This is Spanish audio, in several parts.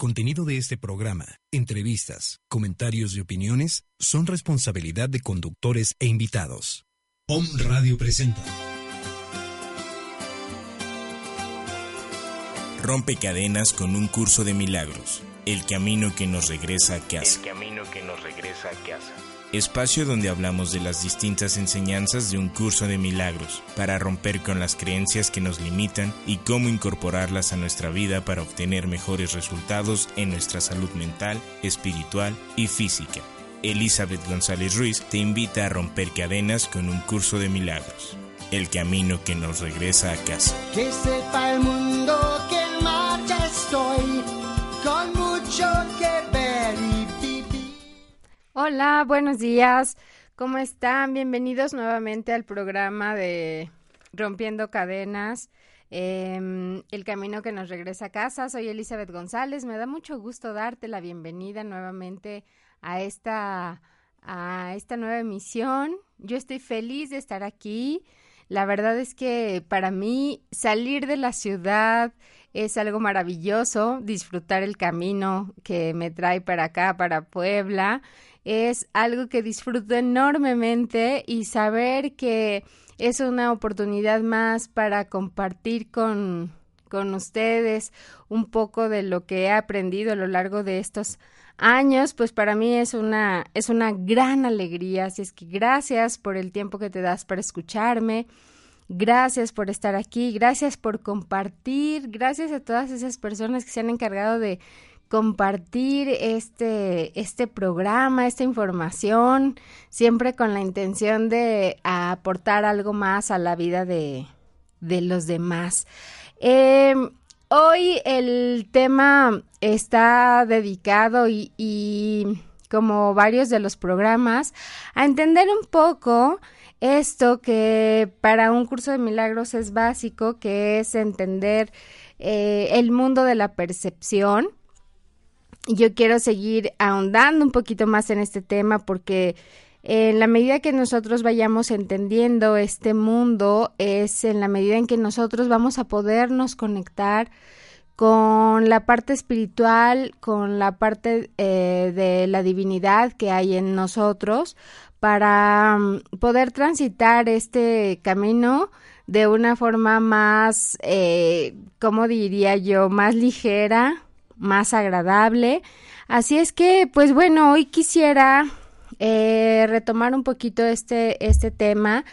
contenido de este programa, entrevistas, comentarios y opiniones son responsabilidad de conductores e invitados. POM Radio presenta. Rompe cadenas con un curso de milagros. El camino que nos regresa a casa. El camino que nos regresa a casa. Espacio donde hablamos de las distintas enseñanzas de un curso de milagros, para romper con las creencias que nos limitan y cómo incorporarlas a nuestra vida para obtener mejores resultados en nuestra salud mental, espiritual y física. Elizabeth González Ruiz te invita a romper cadenas con un curso de milagros. El camino que nos regresa a casa. Que sepa el mundo que en marcha estoy, con Hola, buenos días. ¿Cómo están? Bienvenidos nuevamente al programa de Rompiendo Cadenas. em, el camino que nos regresa a casa. Soy Elizabeth González. Me da mucho gusto darte la bienvenida nuevamente a esta, a esta nueva emisión. Yo estoy feliz de estar aquí. La verdad es que para mí salir de la ciudad es algo maravilloso, disfrutar el camino que me trae para acá, para Puebla, es algo que disfruto enormemente y saber que es una oportunidad más para compartir con, con ustedes un poco de lo que he aprendido a lo largo de estos años, pues para mí es una, es una gran alegría. Así es que gracias por el tiempo que te das para escucharme. Gracias por estar aquí, gracias por compartir, gracias a todas esas personas que se han encargado de compartir este, este programa, esta información, siempre con la intención de aportar algo más a la vida de, de los demás. Eh, hoy el tema está dedicado y, y como varios de los programas a entender un poco esto que para un curso de milagros es básico, que es entender eh, el mundo de la percepción. Yo quiero seguir ahondando un poquito más en este tema porque en la medida que nosotros vayamos entendiendo este mundo, es en la medida en que nosotros vamos a podernos conectar con la parte espiritual, con la parte eh, de la divinidad que hay en nosotros, para um, poder transitar este camino de una forma más, eh, ¿cómo diría yo?, más ligera, más agradable. Así es que, pues bueno, hoy quisiera eh, retomar un poquito este, este tema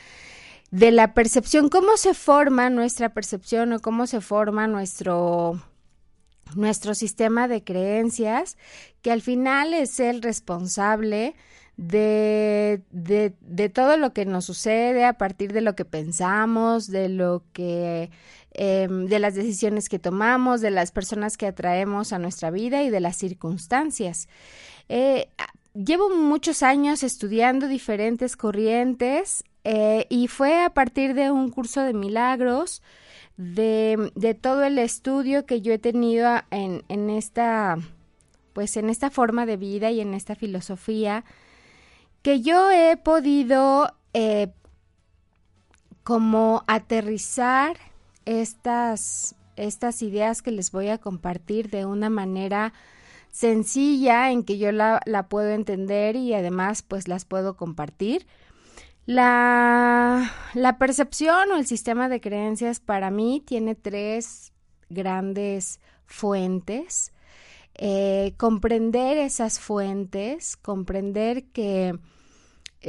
de la percepción, cómo se forma nuestra percepción o cómo se forma nuestro nuestro sistema de creencias, que al final es el responsable de, de, de, todo lo que nos sucede a partir de lo que pensamos, de lo que eh, de las decisiones que tomamos, de las personas que atraemos a nuestra vida y de las circunstancias. Eh, llevo muchos años estudiando diferentes corrientes eh, y fue a partir de un curso de milagros, de, de todo el estudio que yo he tenido en, en esta pues en esta forma de vida y en esta filosofía que yo he podido eh, como aterrizar estas, estas ideas que les voy a compartir de una manera sencilla en que yo la, la puedo entender y además pues las puedo compartir. La, la percepción o el sistema de creencias para mí tiene tres grandes fuentes. Eh, comprender esas fuentes, comprender que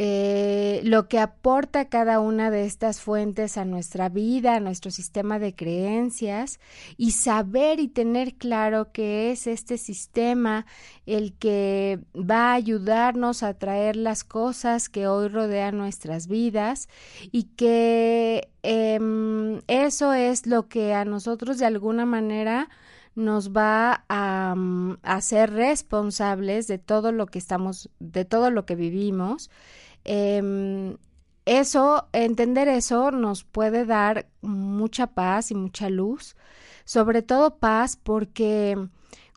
eh, lo que aporta cada una de estas fuentes a nuestra vida, a nuestro sistema de creencias y saber y tener claro que es este sistema el que va a ayudarnos a traer las cosas que hoy rodean nuestras vidas y que eh, eso es lo que a nosotros de alguna manera nos va a, um, a, ser responsables de todo lo que estamos, de todo lo que vivimos. Eh, eso, entender eso nos puede dar mucha paz y mucha luz, sobre todo paz porque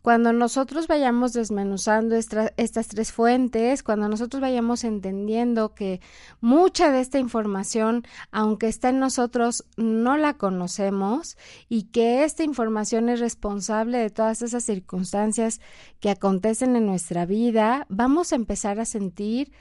cuando nosotros vayamos desmenuzando estas tres fuentes, cuando nosotros vayamos entendiendo que mucha de esta información, aunque está en nosotros, no la conocemos y que esta información es responsable de todas esas circunstancias que acontecen en nuestra vida, vamos a empezar a sentir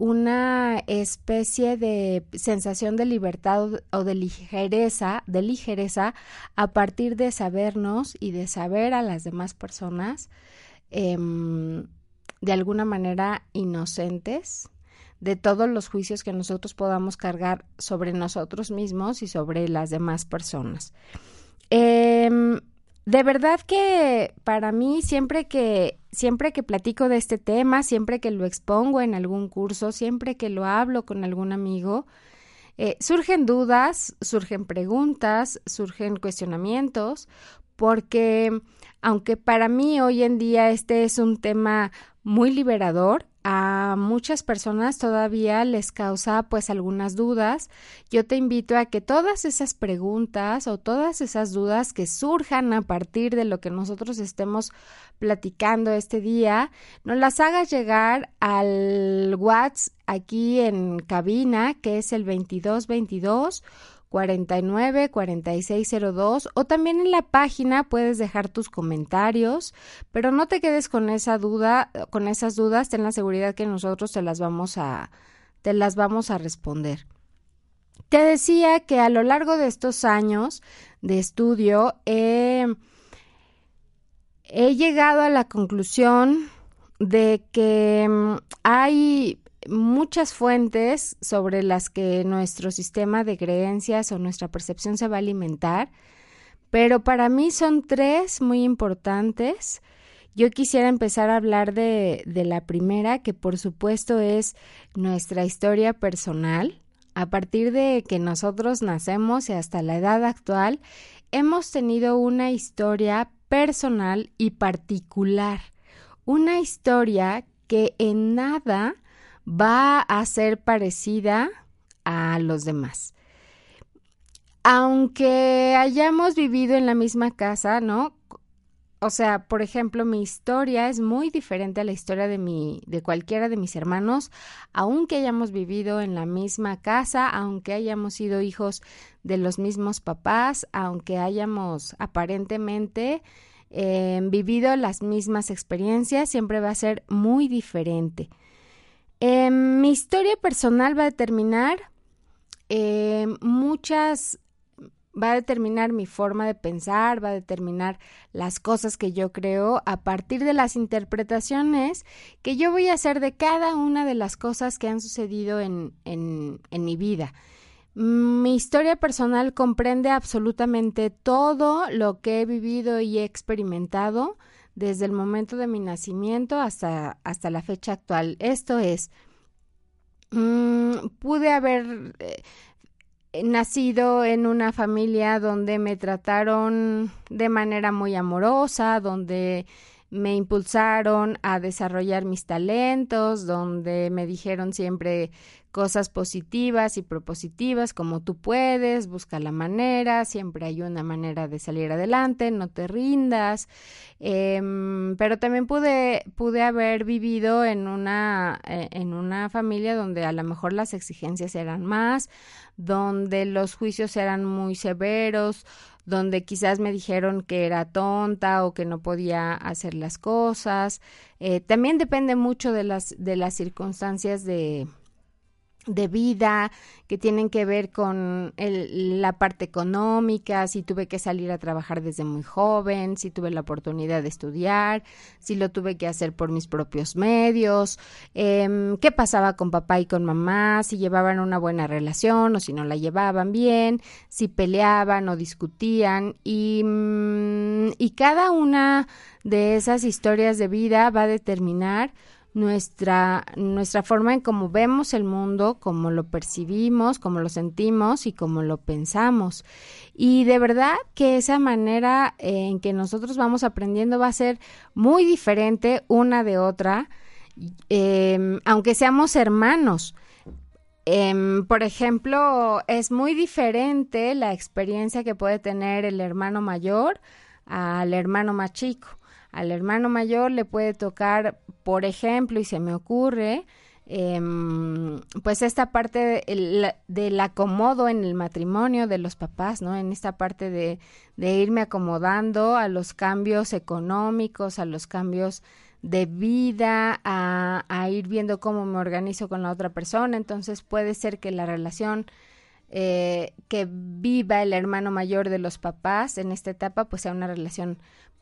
una especie de sensación de libertad o de ligereza, de ligereza a partir de sabernos y de saber a las demás personas em, de alguna manera inocentes de todos los juicios que nosotros podamos cargar sobre nosotros mismos y sobre las demás personas. Em, de verdad que para mí siempre que siempre que platico de este tema, siempre que lo expongo en algún curso, siempre que lo hablo con algún amigo, eh, surgen dudas, surgen preguntas, surgen cuestionamientos, porque aunque para mí hoy en día este es un tema muy liberador, a muchas personas todavía les causa pues algunas dudas. Yo te invito a que todas esas preguntas o todas esas dudas que surjan a partir de lo que nosotros estemos platicando este día, nos las hagas llegar al WhatsApp aquí en cabina, que es el 2222 49 4602 o también en la página puedes dejar tus comentarios, pero no te quedes con esa duda, con esas dudas, ten la seguridad que nosotros te las vamos a te las vamos a responder. Te decía que a lo largo de estos años de estudio he llegado a la conclusión de que mm, hay muchas fuentes sobre las que nuestro sistema de creencias o nuestra percepción se va a alimentar, pero para mí son tres muy importantes. Yo quisiera empezar a hablar de, de la primera, que por supuesto es nuestra historia personal. A partir de que nosotros nacemos y hasta la edad actual, hemos tenido una historia personal y particular, una historia que en nada va a ser parecida a los demás. Aunque hayamos vivido en la misma casa, ¿no? O sea, por ejemplo, mi historia es muy diferente a la historia de mi de cualquiera de mis hermanos, aunque hayamos vivido en la misma casa, aunque hayamos sido hijos de los mismos papás, aunque hayamos aparentemente eh, vivido las mismas experiencias, siempre va a ser muy diferente. Em, mi historia personal va a determinar em, muchas, va a determinar mi forma de pensar, va a determinar las cosas que yo creo a partir de las interpretaciones que yo voy a hacer de cada una de las cosas que han sucedido en, en, en mi vida. Mi historia personal comprende absolutamente todo lo que he vivido y he experimentado desde el momento de mi nacimiento hasta, hasta la fecha actual. Esto es, mm, pude haber eh, nacido en una familia donde me trataron de manera muy amorosa, donde me impulsaron a desarrollar mis talentos, donde me dijeron siempre cosas positivas y propositivas como tú puedes, busca la manera, siempre hay una manera de salir adelante, no te rindas, em, pero también pude, pude haber vivido en una, eh, en una familia donde a lo mejor las exigencias eran más, donde los juicios eran muy severos, donde quizás me dijeron que era tonta o que no podía hacer las cosas. Eh, también depende mucho de las, de las circunstancias de, de vida que tienen que ver con la parte económica, si tuve que salir a trabajar desde muy joven, si tuve la oportunidad de estudiar, si lo tuve que hacer por mis propios medios, eh, qué pasaba con papá y con mamá, si llevaban una buena relación o si no la llevaban bien, si peleaban o discutían y, mm, y cada una de esas historias de vida va a determinar nuestra, nuestra forma en cómo vemos el mundo, cómo lo percibimos, cómo lo sentimos y cómo lo pensamos. Y de verdad que esa manera en que nosotros vamos aprendiendo va a ser muy diferente una de otra, em, aunque seamos hermanos. Em, por ejemplo, es muy diferente la experiencia que puede tener el hermano mayor al hermano más chico Al hermano mayor le puede tocar, por ejemplo, y se me ocurre, em, pues esta parte del acomodo en el matrimonio de los papás, ¿no? En esta parte de, de irme acomodando a los cambios económicos, a los cambios de vida, a, a, ir viendo cómo me organizo con la otra persona. Entonces puede ser que la relación eh, que viva el hermano mayor de los papás en esta etapa, pues sea una relación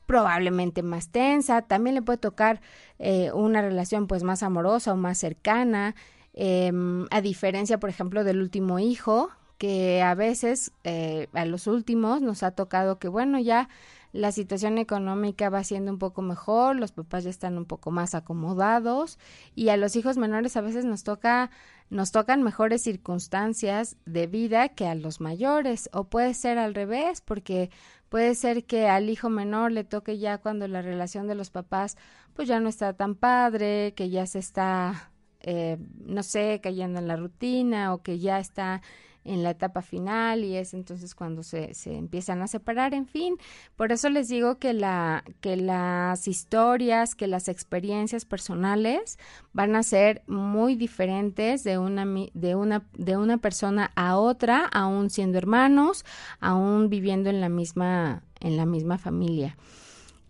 probablemente más tensa. También le puede tocar eh, una relación pues más amorosa o más cercana. Em, a diferencia, por ejemplo, del último hijo, que a veces eh, a los últimos nos ha tocado que, bueno, ya la situación económica va siendo un poco mejor, los papás ya están un poco más acomodados y a los hijos menores a veces nos toca nos tocan mejores circunstancias de vida que a los mayores o puede ser al revés porque puede ser que al hijo menor le toque ya cuando la relación de los papás pues ya no está tan padre, que ya se está eh, no sé, cayendo en la rutina o que ya está en la etapa final y es entonces cuando se, se empiezan a separar, en fin, por eso les digo que, la, que las historias, que las experiencias personales van a ser muy diferentes de una, de una, de una persona a otra, aún siendo hermanos, aún viviendo en la misma, en la misma familia.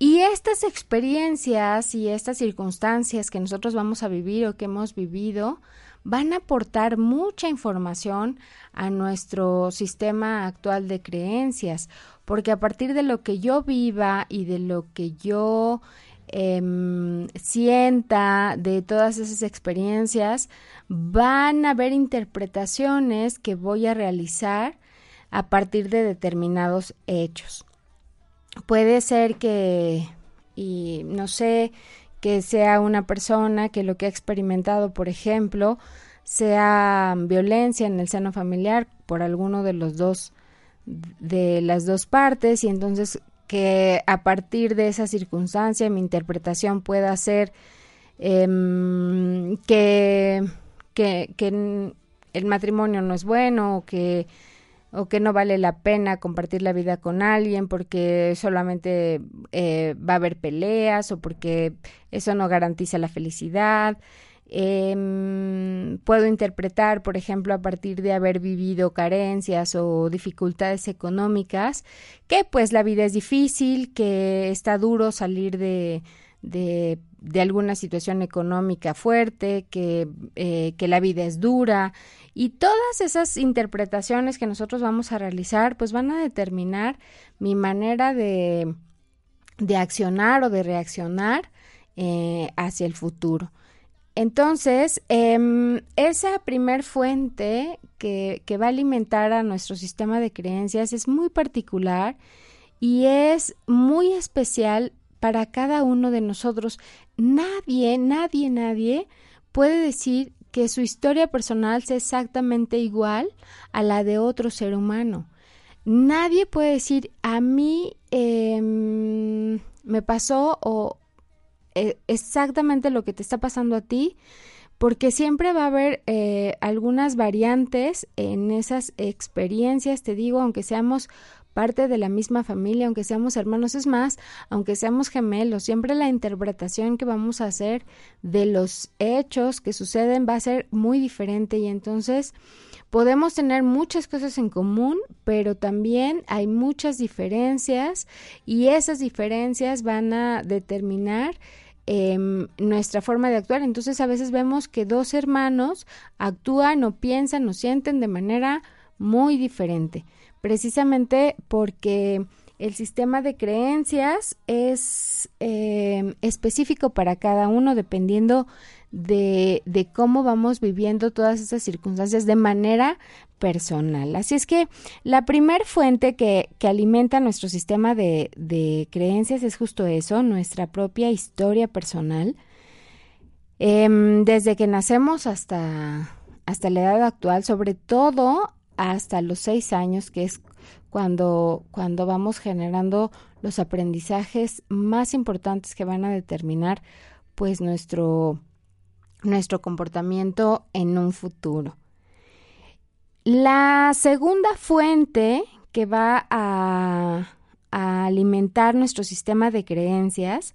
Y estas experiencias y estas circunstancias que nosotros vamos a vivir o que hemos vivido van a aportar mucha información a nuestro sistema actual de creencias, porque a partir de lo que yo viva y de lo que yo em, sienta de todas esas experiencias, van a haber interpretaciones que voy a realizar a partir de determinados hechos. Puede ser que, y no sé, que sea una persona que lo que ha experimentado, por ejemplo, sea violencia en el seno familiar por alguno de los dos de las dos partes y entonces que a partir de esa circunstancia mi interpretación pueda ser em, que, que, que el matrimonio no es bueno o que o que no vale la pena compartir la vida con alguien porque solamente eh, va a haber peleas o porque eso no garantiza la felicidad. Em, puedo interpretar, por ejemplo, a partir de haber vivido carencias o dificultades económicas, que pues la vida es difícil, que está duro salir de, de, de alguna situación económica fuerte, que, eh, que la vida es dura y todas esas interpretaciones que nosotros vamos a realizar pues van a determinar mi manera de, de accionar o de reaccionar eh, hacia el futuro. Entonces, eh, esa primer fuente que, que va a alimentar a nuestro sistema de creencias es muy particular y es muy especial para cada uno de nosotros. Nadie, nadie, nadie puede decir que su historia personal sea exactamente igual a la de otro ser humano. Nadie puede decir, a mí em, me pasó o eh, exactamente lo que te está pasando a ti, porque siempre va a haber eh, algunas variantes en esas experiencias, te digo, aunque seamos parte de la misma familia, aunque seamos hermanos, es más, aunque seamos gemelos, siempre la interpretación que vamos a hacer de los hechos que suceden va a ser muy diferente. Y entonces podemos tener muchas cosas en común, pero también hay muchas diferencias y esas diferencias van a determinar em, nuestra forma de actuar. Entonces a veces vemos que dos hermanos actúan o piensan o sienten de manera muy diferente precisamente porque el sistema de creencias es eh, específico para cada uno dependiendo de, de, cómo vamos viviendo todas esas circunstancias de manera personal. Así es que la primer fuente que, que alimenta nuestro sistema de, de, creencias es justo eso, nuestra propia historia personal. Eh, desde que nacemos hasta, hasta la edad actual, sobre todo hasta los seis años, que es cuando, cuando vamos generando los aprendizajes más importantes que van a determinar pues nuestro, nuestro comportamiento en un futuro. La segunda fuente que va a, a alimentar nuestro sistema de creencias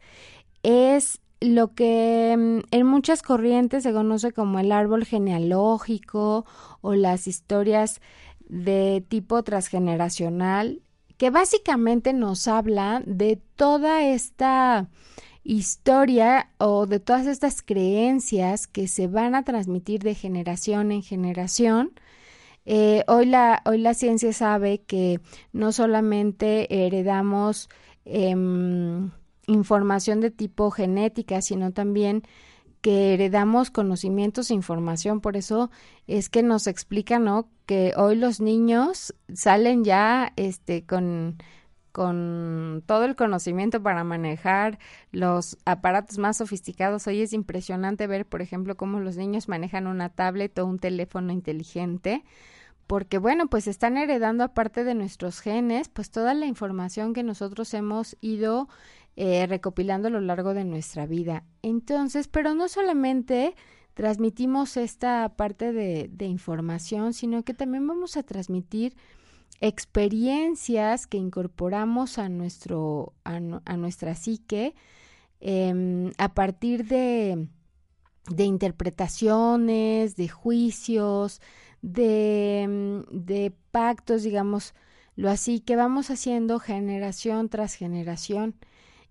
es lo que mm, en muchas corrientes se conoce como el árbol genealógico o las historias de tipo transgeneracional, que básicamente nos habla de toda esta historia o de todas estas creencias que se van a transmitir de generación en generación. Eh, hoy, la, hoy la ciencia sabe que no solamente heredamos em, información de tipo genética, sino también que heredamos conocimientos e información. Por eso es que nos explica, ¿no? Que hoy los niños salen ya este, con, con todo el conocimiento para manejar los aparatos más sofisticados. Hoy es impresionante ver, por ejemplo, cómo los niños manejan una tablet o un teléfono inteligente porque bueno, pues están heredando aparte de nuestros genes, pues toda la información que nosotros hemos ido eh, recopilando a lo largo de nuestra vida. Entonces, pero no solamente transmitimos esta parte de, información, sino que también vamos a transmitir experiencias que incorporamos a nuestro a, nuestra psique em, a partir de, interpretaciones, de juicios, de, de pactos, digamos, lo así que vamos haciendo generación tras generación.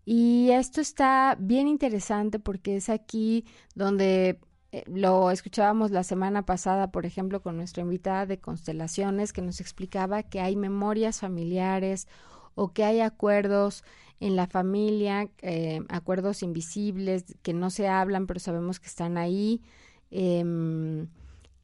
Y esto está bien interesante porque es aquí donde eh, lo escuchábamos la semana pasada, por ejemplo, con nuestra invitada de constelaciones que nos explicaba que hay memorias familiares o que hay acuerdos en la familia, eh, acuerdos invisibles que no se hablan pero sabemos que están ahí. Eh,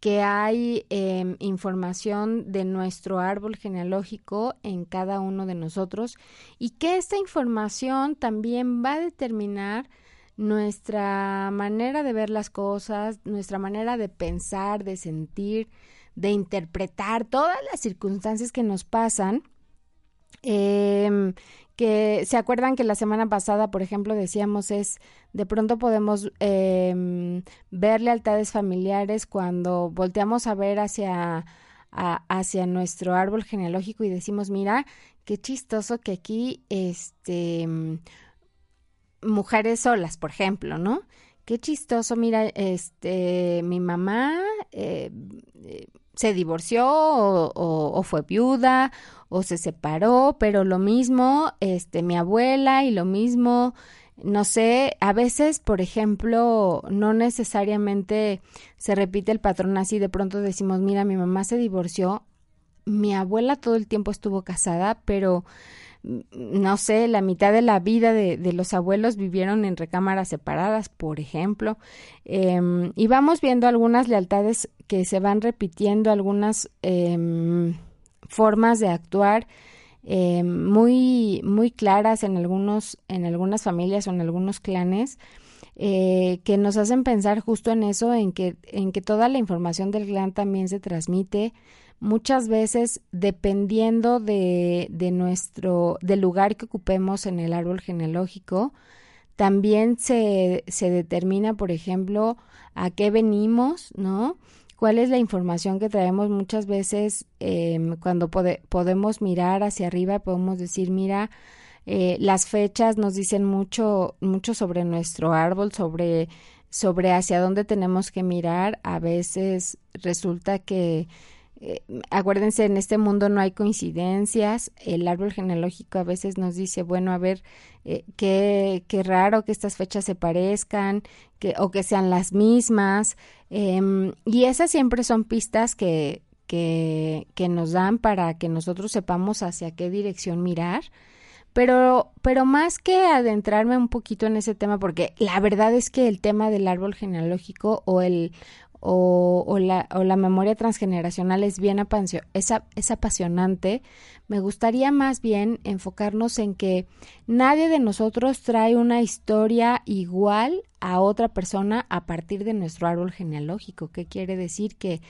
que hay em, información de nuestro árbol genealógico en cada uno de nosotros y que esta información también va a determinar nuestra manera de ver las cosas, nuestra manera de pensar, de sentir, de interpretar todas las circunstancias que nos pasan, eh, que se acuerdan que la semana pasada, por ejemplo, decíamos es, de pronto podemos eh, ver lealtades familiares cuando volteamos a ver hacia, hacia nuestro árbol genealógico y decimos, mira, qué chistoso que aquí, este, mujeres solas, por ejemplo, ¿no? Qué chistoso, mira, este, mi mamá eh, se divorció o, fue viuda o se separó, pero lo mismo, este, mi abuela y lo mismo, no sé, a veces, por ejemplo, no necesariamente se repite el patrón así, de pronto decimos, mira, mi mamá se divorció, mi abuela todo el tiempo estuvo casada, pero no sé, la mitad de la vida de, los abuelos vivieron en recámaras separadas, por ejemplo, em, y vamos viendo algunas lealtades que se van repitiendo, algunas em, formas de actuar em, muy, muy claras en algunos, en algunas familias o en algunos clanes. Eh, que nos hacen pensar justo en eso, en que, en que toda la información del clan también se transmite muchas veces dependiendo de, de nuestro, del lugar que ocupemos en el árbol genealógico, también se, se determina, por ejemplo, a qué venimos, ¿no? cuál es la información que traemos muchas veces em, cuando podemos mirar hacia arriba podemos decir mira eh, las fechas nos dicen mucho mucho sobre nuestro árbol sobre sobre hacia dónde tenemos que mirar a veces resulta que eh, acuérdense, en este mundo no hay coincidencias. El árbol genealógico a veces nos dice, bueno, a ver, eh, qué, qué, raro que estas fechas se parezcan que, o que sean las mismas. Em, y esas siempre son pistas que, que, que nos dan para que nosotros sepamos hacia qué dirección mirar. Pero, pero más que adentrarme un poquito en ese tema, porque la verdad es que el tema del árbol genealógico o el, o, la, o la memoria transgeneracional es bien es, es apasionante, me gustaría más bien enfocarnos en que nadie de nosotros trae una historia igual a otra persona a partir de nuestro árbol genealógico. ¿Qué quiere decir? Que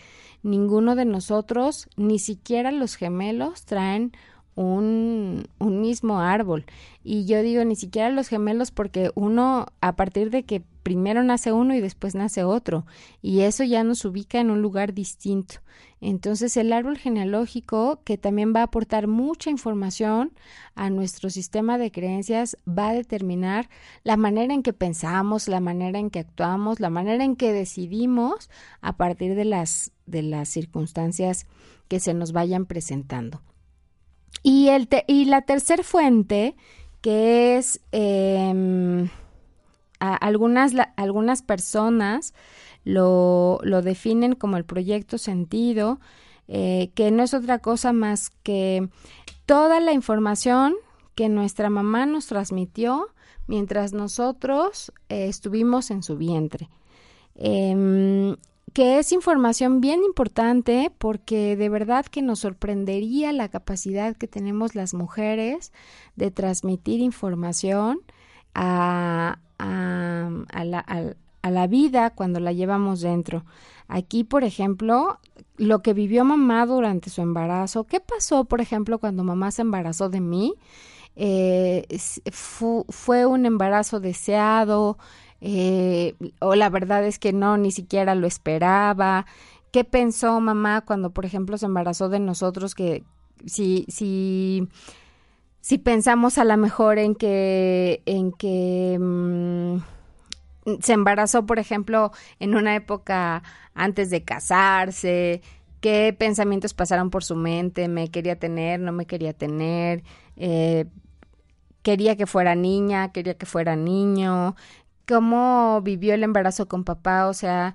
ninguno de nosotros, ni siquiera los gemelos, traen un, un mismo árbol. Y yo digo ni siquiera los gemelos porque uno, a partir de que primero nace uno y después nace otro, y eso ya nos ubica en un lugar distinto. Entonces el árbol genealógico, que también va a aportar mucha información a nuestro sistema de creencias, va a determinar la manera en que pensamos, la manera en que actuamos, la manera en que decidimos a partir de las, de las circunstancias que se nos vayan presentando. Y, el y la tercera fuente, que es em, algunas, algunas personas lo, lo, definen como el proyecto sentido, eh, que no es otra cosa más que toda la información que nuestra mamá nos transmitió mientras nosotros eh, estuvimos en su vientre. Em, que es información bien importante porque de verdad que nos sorprendería la capacidad que tenemos las mujeres de transmitir información a, a, la, a, la, vida cuando la llevamos dentro. Aquí, por ejemplo, lo que vivió mamá durante su embarazo, ¿qué pasó, por ejemplo, cuando mamá se embarazó de mí? Eh, fue un embarazo deseado, eh, o la verdad es que no, ni siquiera lo esperaba. ¿Qué pensó mamá cuando, por ejemplo, se embarazó de nosotros? Que si, si, si pensamos a lo mejor en que, en que mm, se embarazó, por ejemplo, en una época antes de casarse, qué pensamientos pasaron por su mente, me quería tener, no me quería tener, eh, quería que fuera niña, quería que fuera niño, cómo vivió el embarazo con papá, o sea,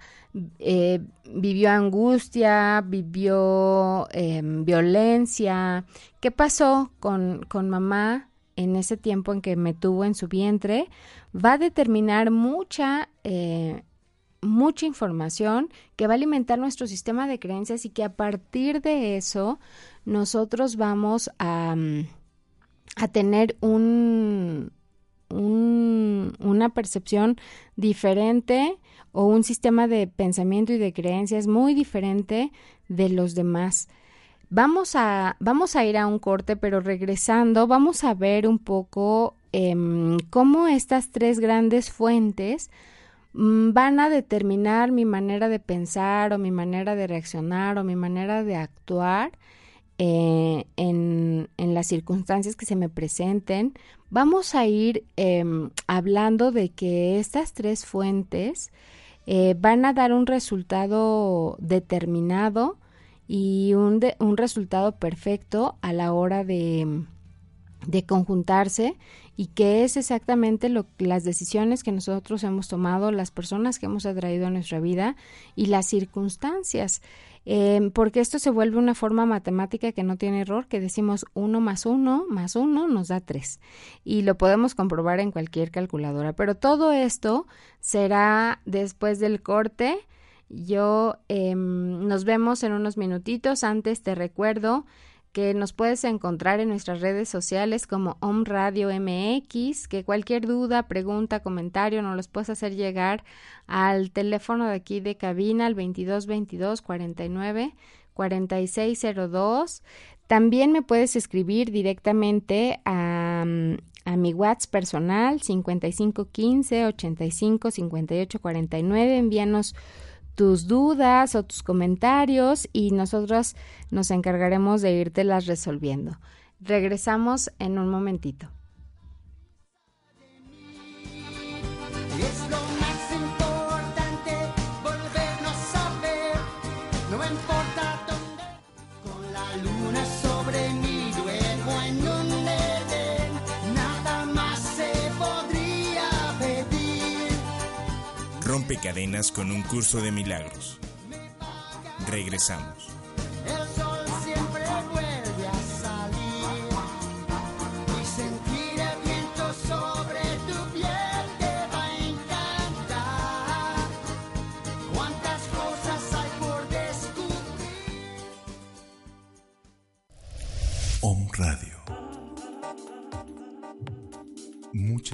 eh, vivió angustia, vivió em, violencia. ¿Qué pasó con, con mamá en ese tiempo en que me tuvo en su vientre? Va a determinar mucha... Eh, mucha información que va a alimentar nuestro sistema de creencias y que a partir de eso nosotros vamos a, a tener un, una percepción diferente o un sistema de pensamiento y de creencias muy diferente de los demás. Vamos a, vamos a ir a un corte, pero regresando vamos a ver un poco em, cómo estas tres grandes fuentes mm, van a determinar mi manera de pensar o mi manera de reaccionar o mi manera de actuar eh, en, las circunstancias que se me presenten, vamos a ir em, hablando de que estas tres fuentes eh, van a dar un resultado determinado y un, un resultado perfecto a la hora de, de conjuntarse y que es exactamente lo, las decisiones que nosotros hemos tomado, las personas que hemos atraído a nuestra vida y las circunstancias. Em, porque esto se vuelve una forma matemática que no tiene error, que decimos uno más uno más uno nos da tres y lo podemos comprobar en cualquier calculadora. Pero todo esto será después del corte. Yo em, nos vemos en unos minutitos. Antes te recuerdo que nos puedes encontrar en nuestras redes sociales como Om Radio MX, que cualquier duda, pregunta, comentario nos los puedes hacer llegar al teléfono de aquí de cabina al 2222 49 4602. También me puedes escribir directamente a, a mi WhatsApp personal 5515 85 58 49. Envíanos tus dudas o tus comentarios y nosotros nos encargaremos de irtelas resolviendo. Regresamos en un momentito. Rompe cadenas con un curso de milagros. Regresamos.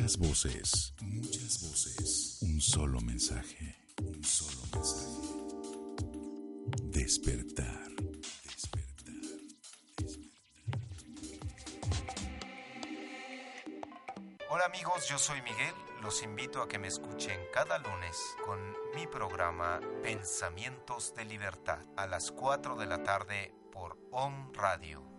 Muchas voces, muchas voces. Un solo mensaje, un solo mensaje. Despertar. Hola amigos, yo soy Miguel. Los invito a que me escuchen cada lunes con mi programa Pensamientos de Libertad a las 4 de la tarde por OM Radio.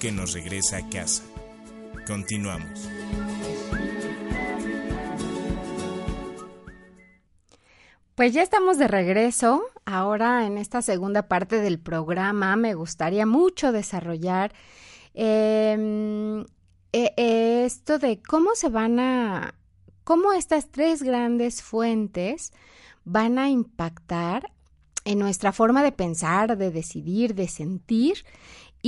Que nos regresa a casa. Continuamos. Pues ya estamos de regreso. Ahora en esta segunda parte del programa me gustaría mucho desarrollar em, e- esto de cómo se van a, cómo estas tres grandes fuentes van a impactar en nuestra forma de pensar, de decidir, de sentir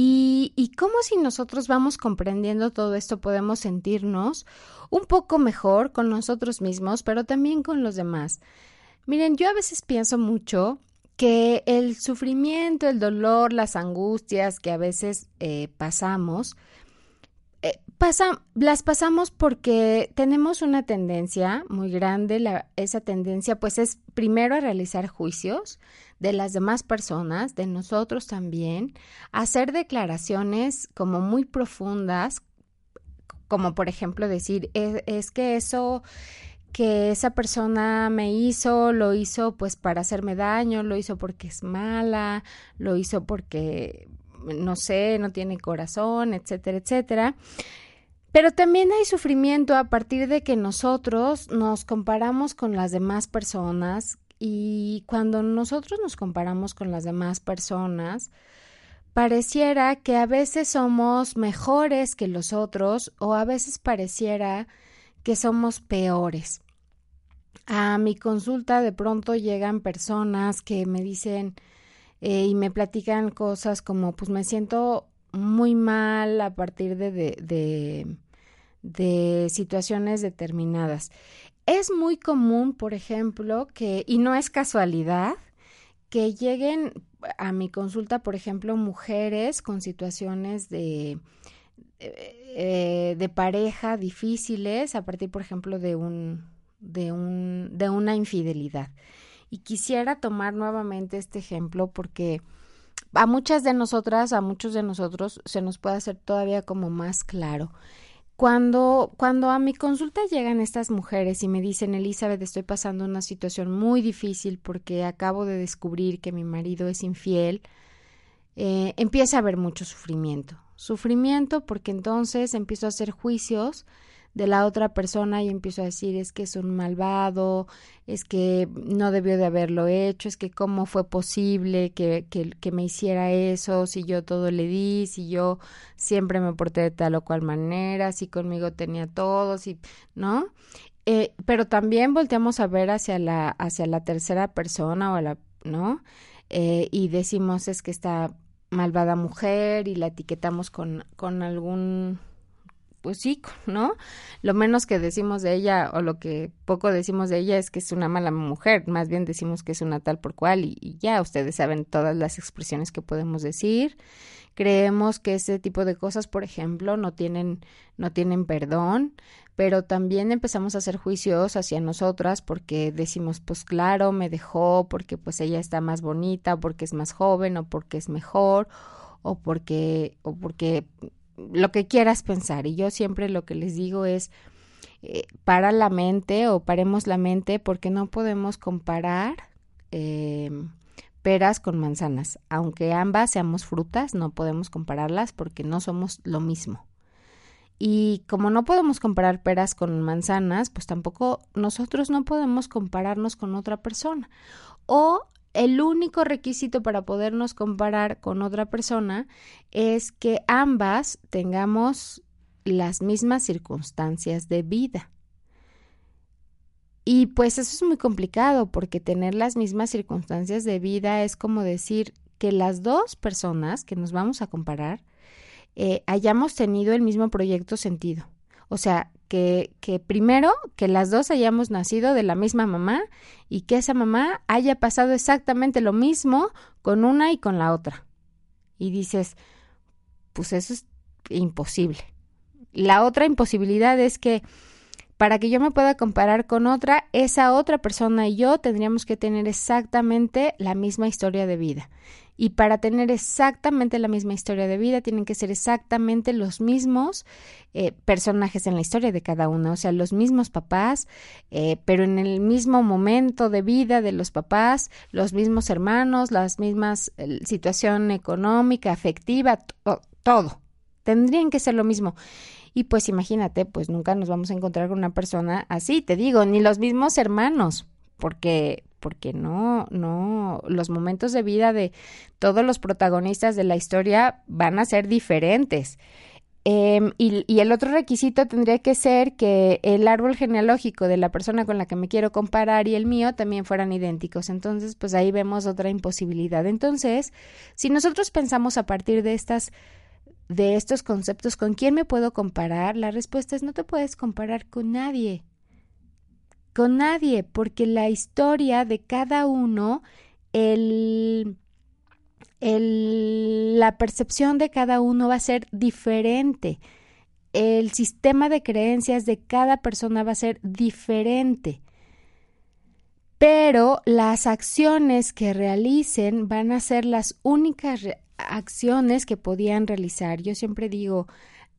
y, y cómo si nosotros vamos comprendiendo todo esto podemos sentirnos un poco mejor con nosotros mismos, pero también con los demás. Miren, yo a veces pienso mucho que el sufrimiento, el dolor, las angustias que a veces eh, pasamos, las pasamos porque tenemos una tendencia muy grande, la- esa tendencia pues es primero a realizar juicios de las demás personas, de nosotros también, hacer declaraciones como muy profundas, como por ejemplo decir, es, es que eso que esa persona me hizo, lo hizo pues para hacerme daño, lo hizo porque es mala, lo hizo porque, no sé, no tiene corazón, etcétera, etcétera. Pero también hay sufrimiento a partir de que nosotros nos comparamos con las demás personas y cuando nosotros nos comparamos con las demás personas, pareciera que a veces somos mejores que los otros o a veces pareciera que somos peores. A mi consulta de pronto llegan personas que me dicen eh, y me platican cosas como pues me siento muy mal a partir de, de, de, situaciones determinadas. Es muy común, por ejemplo, que, y no es casualidad, que lleguen a mi consulta, por ejemplo, mujeres con situaciones de, eh, de pareja difíciles a partir, por ejemplo, de un, de un, de una infidelidad. Y quisiera tomar nuevamente este ejemplo porque a muchas de nosotras, a muchos de nosotros, se nos puede hacer todavía como más claro. Cuando, cuando a mi consulta llegan estas mujeres y me dicen, Elizabeth, estoy pasando una situación muy difícil porque acabo de descubrir que mi marido es infiel, eh, empieza a haber mucho sufrimiento. Sufrimiento porque entonces empiezo a hacer juicios de la otra persona y empiezo a decir es que es un malvado, es que no debió de haberlo hecho, es que cómo fue posible que, que, que, me hiciera eso, si yo todo le di, si yo siempre me porté de tal o cual manera, si conmigo tenía todo, si, ¿no? Eh, pero también volteamos a ver hacia la, hacia la tercera persona o la, ¿no? Eh, y decimos es que esta malvada mujer y la etiquetamos con, con algún pues sí, ¿no? Lo menos que decimos de ella o lo que poco decimos de ella es que es una mala mujer, más bien decimos que es una tal por cual y, ya ustedes saben todas las expresiones que podemos decir. Creemos que ese tipo de cosas, por ejemplo, no tienen no tienen perdón, pero también empezamos a hacer juicios hacia nosotras porque decimos, pues claro, me dejó porque pues ella está más bonita, porque es más joven o porque es mejor o porque o porque lo que quieras pensar. Y yo siempre lo que les digo es, eh, para la mente o paremos la mente porque no podemos comparar eh, peras con manzanas. Aunque ambas seamos frutas, no podemos compararlas porque no somos lo mismo. Y como no podemos comparar peras con manzanas, pues tampoco nosotros no podemos compararnos con otra persona. O el único requisito para podernos comparar con otra persona es que ambas tengamos las mismas circunstancias de vida. Y pues eso es muy complicado porque tener las mismas circunstancias de vida es como decir que las dos personas que nos vamos a comparar eh, hayamos tenido el mismo proyecto sentido. O sea, que, que primero que las dos hayamos nacido de la misma mamá y que esa mamá haya pasado exactamente lo mismo con una y con la otra. Y dices, pues eso es imposible. La otra imposibilidad es que para que yo me pueda comparar con otra, esa otra persona y yo tendríamos que tener exactamente la misma historia de vida. Y para tener exactamente la misma historia de vida, tienen que ser exactamente los mismos eh, personajes en la historia de cada uno, o sea, los mismos papás, eh, pero en el mismo momento de vida de los papás, los mismos hermanos, las mismas eh, situación económica, afectiva, todo. Tendrían que ser lo mismo. Y pues imagínate, pues nunca nos vamos a encontrar con una persona así, te digo, ni los mismos hermanos, porque porque no, no, los momentos de vida de todos los protagonistas de la historia van a ser diferentes. Em, y, y, el otro requisito tendría que ser que el árbol genealógico de la persona con la que me quiero comparar y el mío también fueran idénticos. Entonces, pues ahí vemos otra imposibilidad. Entonces, si nosotros pensamos a partir de estas de estos conceptos, ¿con quién me puedo comparar? La respuesta es no te puedes comparar con nadie. Con nadie, porque la historia de cada uno, el, la percepción de cada uno va a ser diferente. El sistema de creencias de cada persona va a ser diferente pero las acciones que realicen van a ser las únicas acciones que podían realizar. Yo siempre digo,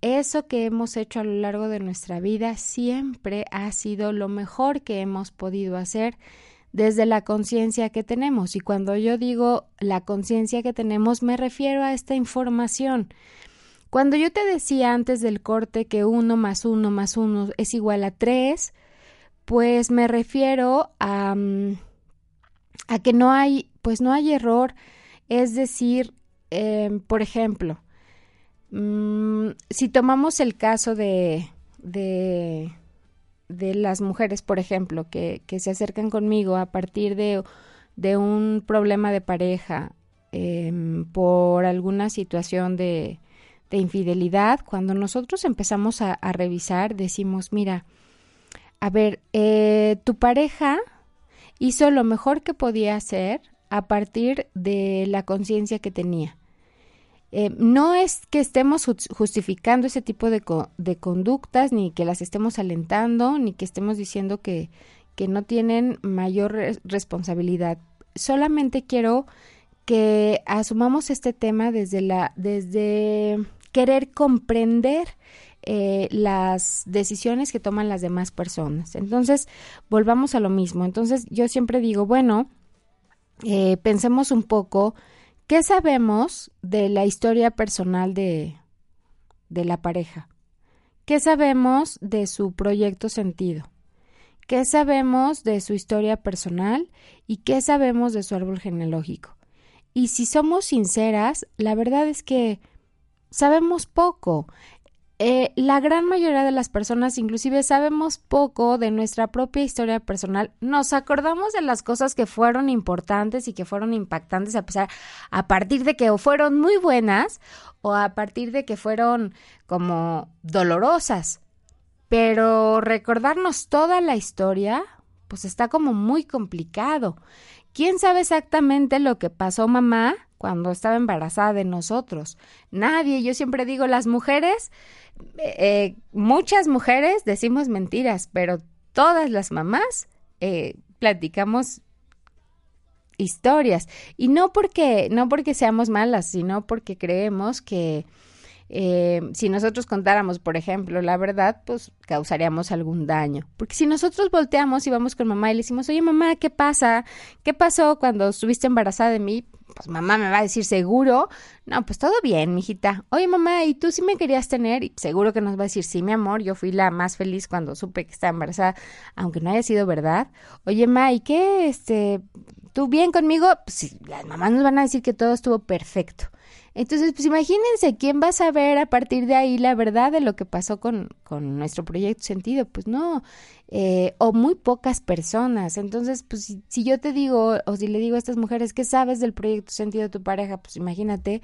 eso que hemos hecho a lo largo de nuestra vida siempre ha sido lo mejor que hemos podido hacer desde la conciencia que tenemos. Y cuando yo digo la conciencia que tenemos, me refiero a esta información. Cuando yo te decía antes del corte que uno más uno más uno es igual a tres, pues me refiero a, mm, a que no hay, pues no hay error. Es decir, Em, por ejemplo, mm, si tomamos el caso de, de, de, las mujeres, por ejemplo, que, que, se acercan conmigo a partir de, de un problema de pareja em, por alguna situación de, de, infidelidad, cuando nosotros empezamos a, revisar, decimos, mira, a ver, eh, tu pareja hizo lo mejor que podía hacer a partir de la conciencia que tenía. Eh, no es que estemos justificando ese tipo de, de, conductas, ni que las estemos alentando, ni que estemos diciendo que, que no tienen mayor responsabilidad. Solamente quiero que asumamos este tema desde la, desde querer comprender eh, las decisiones que toman las demás personas. Entonces, volvamos a lo mismo. Entonces, yo siempre digo, bueno, eh, pensemos un poco ¿Qué sabemos de la historia personal de, de la pareja? ¿Qué sabemos de su proyecto sentido? ¿Qué sabemos de su historia personal? ¿Y qué sabemos de su árbol genealógico? Y si somos sinceras, la verdad es que sabemos poco. Eh, la gran mayoría de las personas inclusive sabemos poco de nuestra propia historia personal, nos acordamos de las cosas que fueron importantes y que fueron impactantes a pesar a partir de que o fueron muy buenas o a partir de que fueron como dolorosas. Pero recordarnos toda la historia, pues está como muy complicado. ¿Quién sabe exactamente lo que pasó mamá cuando estaba embarazada de nosotros? Nadie. Yo siempre digo, las mujeres eh, muchas mujeres decimos mentiras, pero todas las mamás eh, platicamos historias y no porque no porque seamos malas, sino porque creemos que eh, si nosotros contáramos, por ejemplo, la verdad, pues causaríamos algún daño. Porque si nosotros volteamos y vamos con mamá y le decimos, oye mamá, ¿qué pasa? ¿Qué pasó cuando estuviste embarazada de mí? Pues mamá me va a decir seguro. No, pues todo bien, mijita. Oye mamá, ¿y tú sí me querías tener? Y seguro que nos va a decir, sí, mi amor, yo fui la más feliz cuando supe que estaba embarazada, aunque no haya sido verdad. Oye, ma, ¿y qué? Este, ¿tú bien conmigo? Pues las mamás nos van a decir que todo estuvo perfecto. Entonces, pues imagínense quién va a saber a partir de ahí la verdad de lo que pasó con, con nuestro proyecto sentido. Pues no, eh, o muy pocas personas. Entonces, pues si, si, yo te digo, o si le digo a estas mujeres, ¿qué sabes del proyecto sentido de tu pareja? Pues imagínate,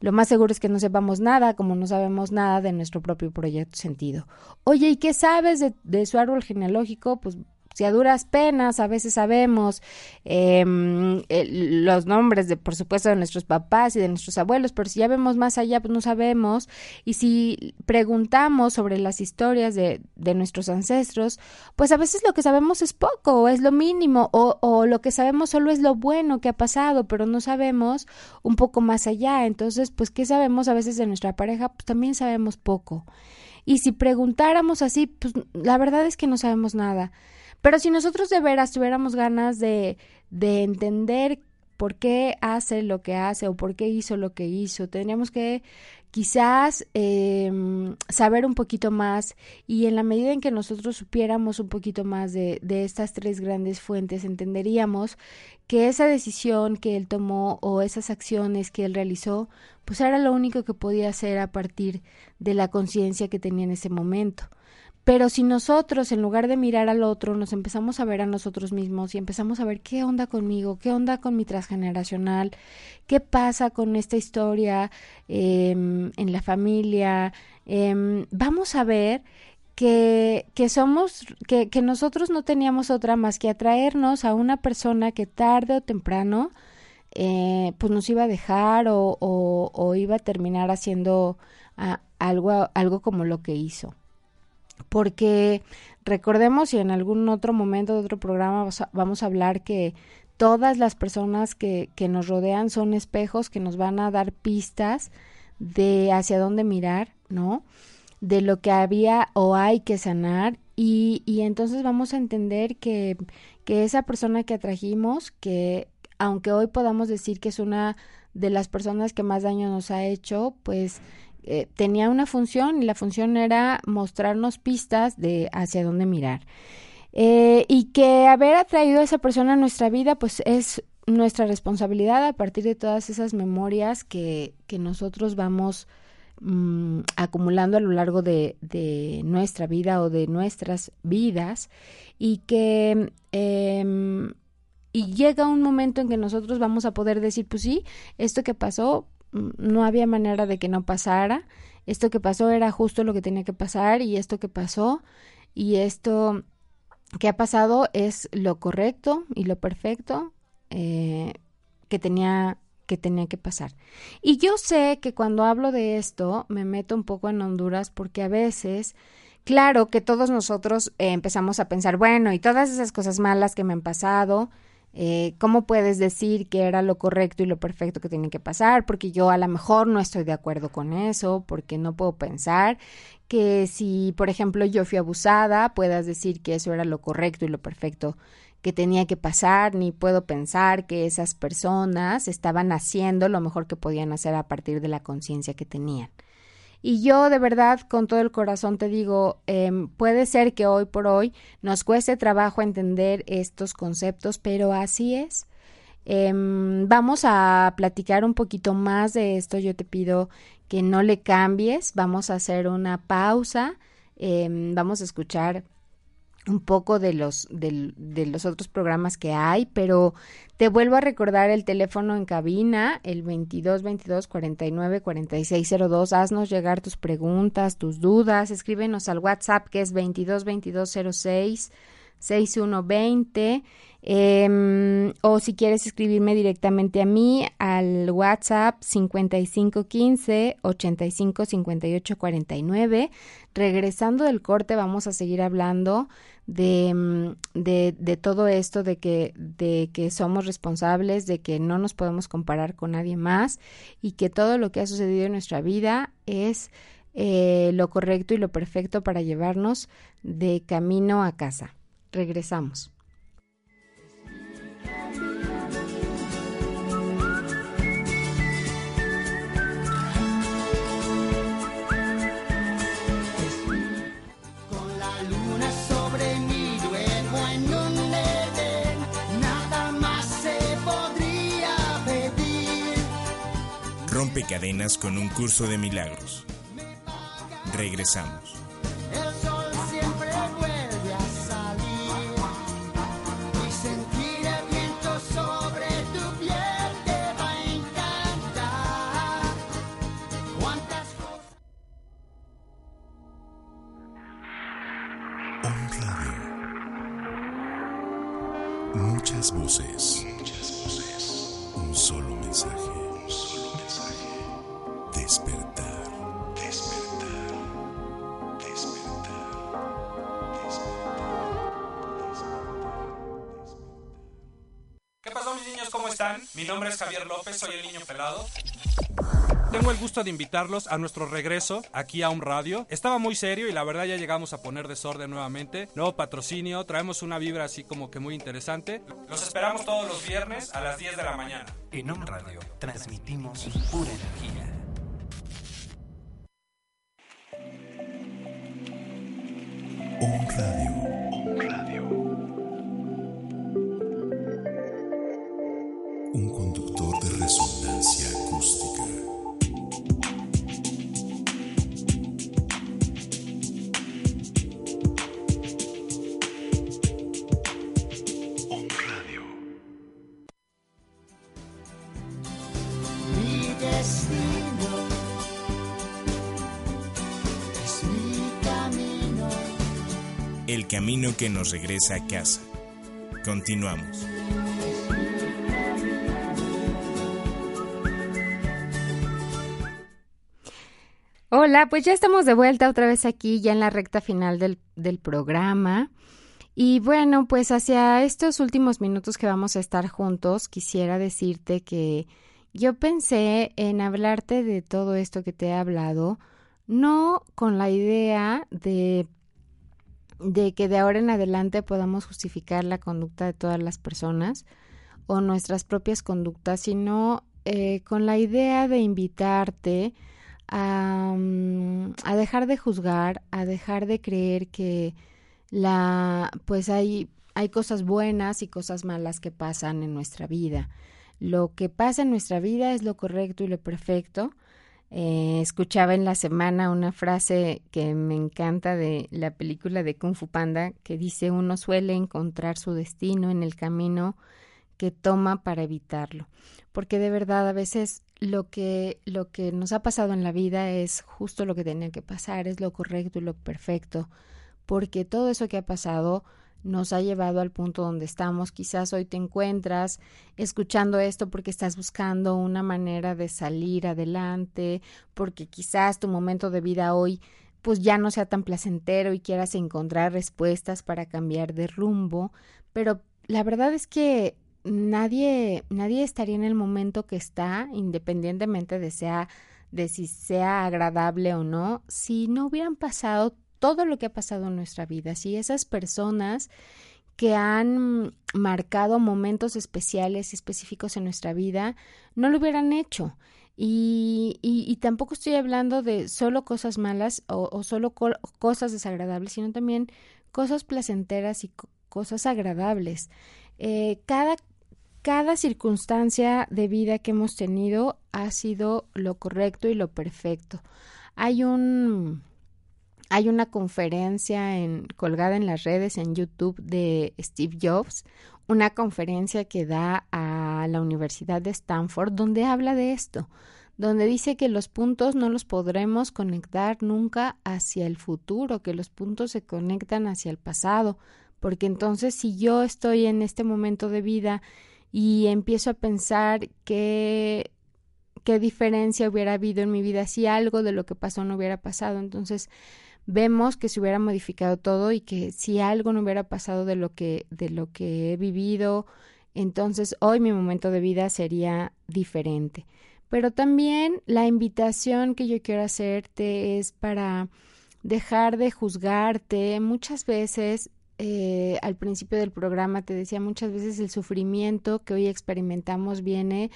lo más seguro es que no sepamos nada, como no sabemos nada de nuestro propio proyecto sentido. Oye, ¿y qué sabes de, de su árbol genealógico? Pues si a duras penas a veces sabemos em, los nombres de por supuesto de nuestros papás y de nuestros abuelos pero si ya vemos más allá pues no sabemos. Y si preguntamos sobre las historias de, de nuestros ancestros pues a veces lo que sabemos es poco o es lo mínimo o, o lo que sabemos solo es lo bueno que ha pasado pero no sabemos un poco más allá. Entonces pues qué sabemos a veces de nuestra pareja pues también sabemos poco. Y si preguntáramos así pues la verdad es que no sabemos nada pero si nosotros de veras tuviéramos ganas de, de entender por qué hace lo que hace o por qué hizo lo que hizo, tendríamos que quizás eh, saber un poquito más y en la medida en que nosotros supiéramos un poquito más de, de estas tres grandes fuentes, entenderíamos que esa decisión que él tomó o esas acciones que él realizó, pues era lo único que podía hacer a partir de la conciencia que tenía en ese momento. Pero si nosotros, en lugar de mirar al otro, nos empezamos a ver a nosotros mismos y empezamos a ver qué onda conmigo, qué onda con mi transgeneracional, qué pasa con esta historia eh, en la familia, eh, vamos a ver que, que somos, que, que nosotros no teníamos otra más que atraernos a una persona que tarde o temprano eh, pues nos iba a dejar o, o, iba a terminar haciendo a, algo, algo como lo que hizo porque recordemos y en algún otro momento de otro programa vamos a hablar que todas las personas que, que nos rodean son espejos que nos van a dar pistas de hacia dónde mirar, ¿no? De lo que había o hay que sanar y, y entonces vamos a entender que, que esa persona que atrajimos, que aunque hoy podamos decir que es una de las personas que más daño nos ha hecho, pues eh, tenía una función y la función era mostrarnos pistas de hacia dónde mirar. Eh, y que haber atraído a esa persona a nuestra vida, pues es nuestra responsabilidad a partir de todas esas memorias que, que nosotros vamos mm, acumulando a lo largo de, de, nuestra vida o de nuestras vidas y que eh, y llega un momento en que nosotros vamos a poder decir, pues sí, esto que pasó no había manera de que no pasara. Esto que pasó era justo lo que tenía que pasar y esto que pasó y esto que ha pasado es lo correcto y lo perfecto eh, que tenía que tenía que pasar. Y yo sé que cuando hablo de esto me meto un poco en Honduras porque a veces, claro que todos nosotros eh, empezamos a pensar, bueno, y todas esas cosas malas que me han pasado, eh, ¿Cómo puedes decir que era lo correcto y lo perfecto que tiene que pasar? Porque yo a lo mejor no estoy de acuerdo con eso, porque no puedo pensar que si, por ejemplo, yo fui abusada, puedas decir que eso era lo correcto y lo perfecto que tenía que pasar, ni puedo pensar que esas personas estaban haciendo lo mejor que podían hacer a partir de la conciencia que tenían. Y yo de verdad, con todo el corazón te digo, eh, puede ser que hoy por hoy nos cueste trabajo entender estos conceptos, pero así es. Eh, vamos a platicar un poquito más de esto. Yo te pido que no le cambies. Vamos a hacer una pausa. Eh, vamos a escuchar un poco de los, de, de, los otros programas que hay, pero te vuelvo a recordar el teléfono en cabina, el 22 22 49 46 02. Haznos llegar tus preguntas, tus dudas, escríbenos al WhatsApp que es 22 22 06 6120 eh, o si quieres escribirme directamente a mí al WhatsApp 5515 85 58 49. Regresando del corte vamos a seguir hablando de, mm, de, de, todo esto, de que, de que somos responsables, de que no nos podemos comparar con nadie más y que todo lo que ha sucedido en nuestra vida es eh, lo correcto y lo perfecto para llevarnos de camino a casa. Regresamos. Rompe cadenas con un curso de milagros. Regresamos. Es Javier López, soy el niño pelado. Tengo el gusto de invitarlos a nuestro regreso aquí a un radio. Estaba muy serio y la verdad ya llegamos a poner desorden nuevamente. Nuevo patrocinio, traemos una vibra así como que muy interesante. Los esperamos todos los viernes a las 10 de la mañana. En Om Radio transmitimos pura energía. Radio. Radio. Camino que nos regresa a casa. Continuamos. Hola, pues ya estamos de vuelta otra vez aquí, ya en la recta final del, del programa. Y bueno, pues hacia estos últimos minutos que vamos a estar juntos, quisiera decirte que yo pensé en hablarte de todo esto que te he hablado, no con la idea de, de que de ahora en adelante podamos justificar la conducta de todas las personas o nuestras propias conductas, sino eh, con la idea de invitarte a, mm, a dejar de juzgar, a dejar de creer que la pues hay hay cosas buenas y cosas malas que pasan en nuestra vida. Lo que pasa en nuestra vida es lo correcto y lo perfecto. Eh, escuchaba en la semana una frase que me encanta de la película de Kung Fu Panda que dice uno suele encontrar su destino en el camino que toma para evitarlo. Porque de verdad a veces lo que, lo que nos ha pasado en la vida es justo lo que tenía que pasar, es lo correcto y lo perfecto. Porque todo eso que ha pasado nos ha llevado al punto donde estamos. Quizás hoy te encuentras escuchando esto porque estás buscando una manera de salir adelante, porque quizás tu momento de vida hoy pues ya no sea tan placentero y quieras encontrar respuestas para cambiar de rumbo, pero la verdad es que nadie nadie estaría en el momento que está independientemente de sea de si sea agradable o no, si no hubieran pasado todo lo que ha pasado en nuestra vida, si esas personas que han marcado momentos especiales y específicos en nuestra vida no lo hubieran hecho. Y, y, tampoco estoy hablando de solo cosas malas o, solo co cosas desagradables, sino también cosas placenteras y co cosas agradables. Eh, cada, cada circunstancia de vida que hemos tenido ha sido lo correcto y lo perfecto. Hay un hay una conferencia en, colgada en las redes en YouTube de Steve Jobs, una conferencia que da a la Universidad de Stanford donde habla de esto, donde dice que los puntos no los podremos conectar nunca hacia el futuro, que los puntos se conectan hacia el pasado, porque entonces si yo estoy en este momento de vida y empiezo a pensar que qué diferencia hubiera habido en mi vida si algo de lo que pasó no hubiera pasado, entonces vemos que se hubiera modificado todo y que si algo no hubiera pasado de lo que de lo que he vivido, entonces hoy mi momento de vida sería diferente. Pero también la invitación que yo quiero hacerte es para dejar de juzgarte. Muchas veces, eh, al principio del programa te decía, muchas veces el sufrimiento que hoy experimentamos viene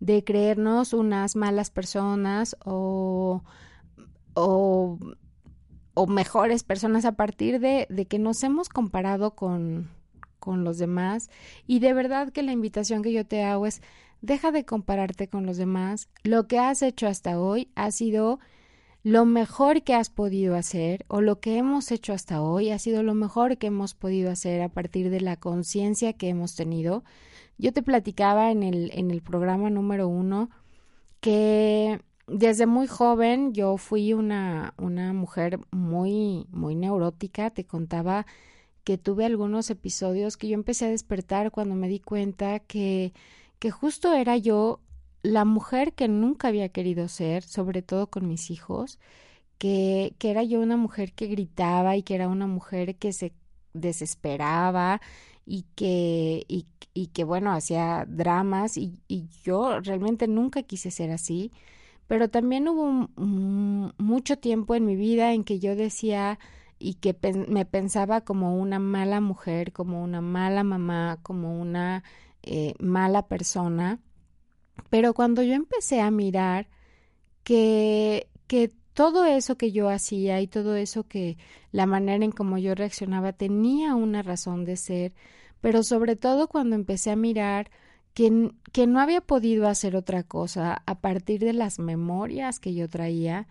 de creernos unas malas personas o, o, o mejores personas a partir de, de que nos hemos comparado con, con los demás. Y de verdad que la invitación que yo te hago es, deja de compararte con los demás. Lo que has hecho hasta hoy ha sido lo mejor que has podido hacer o lo que hemos hecho hasta hoy ha sido lo mejor que hemos podido hacer a partir de la conciencia que hemos tenido. Yo te platicaba en el, en el programa número uno que desde muy joven yo fui una, una mujer muy, muy neurótica. Te contaba que tuve algunos episodios que yo empecé a despertar cuando me di cuenta que, que justo era yo la mujer que nunca había querido ser, sobre todo con mis hijos, que, que era yo una mujer que gritaba y que era una mujer que se desesperaba y que, y, y que bueno, hacía dramas y, y, yo realmente nunca quise ser así, pero también hubo mucho tiempo en mi vida en que yo decía y que me pensaba como una mala mujer, como una mala mamá, como una eh, mala persona pero cuando yo empecé a mirar que, que todo eso que yo hacía y todo eso que la manera en como yo reaccionaba tenía una razón de ser, pero sobre todo cuando empecé a mirar que, que no había podido hacer otra cosa a partir de las memorias que yo traía,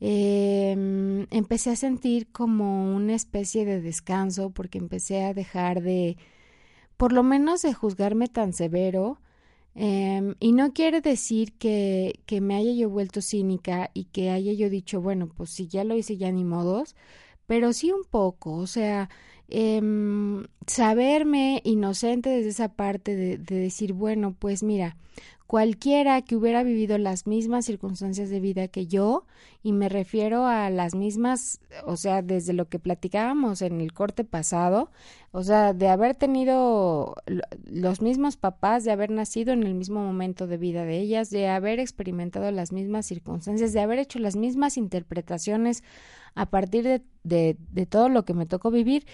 eh, empecé a sentir como una especie de descanso porque empecé a dejar de, por lo menos de juzgarme tan severo, Em, y no quiere decir que, que me haya yo vuelto cínica y que haya yo dicho, bueno, pues si ya lo hice, ya ni modos, pero sí un poco, o sea, eh, saberme inocente desde esa parte de, de decir, bueno, pues mira, cualquiera que hubiera vivido las mismas circunstancias de vida que yo, y me refiero a las mismas, o sea, desde lo que platicábamos en el corte pasado, o sea, de haber tenido los mismos papás, de haber nacido en el mismo momento de vida de ellas, de haber experimentado las mismas circunstancias, de haber hecho las mismas interpretaciones a partir de, de, todo lo que me tocó vivir,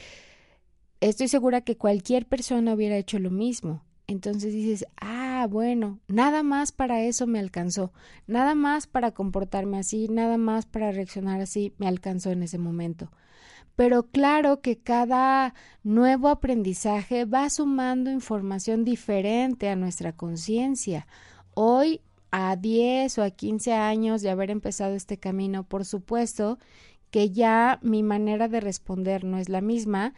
estoy segura que cualquier persona hubiera hecho lo mismo. Entonces dices, ah, bueno, nada más para eso me alcanzó, nada más para comportarme así, nada más para reaccionar así, me alcanzó en ese momento. Pero claro que cada nuevo aprendizaje va sumando información diferente a nuestra conciencia. Hoy, a 10 o a 15 años de haber empezado este camino, por supuesto que ya mi manera de responder no es la misma,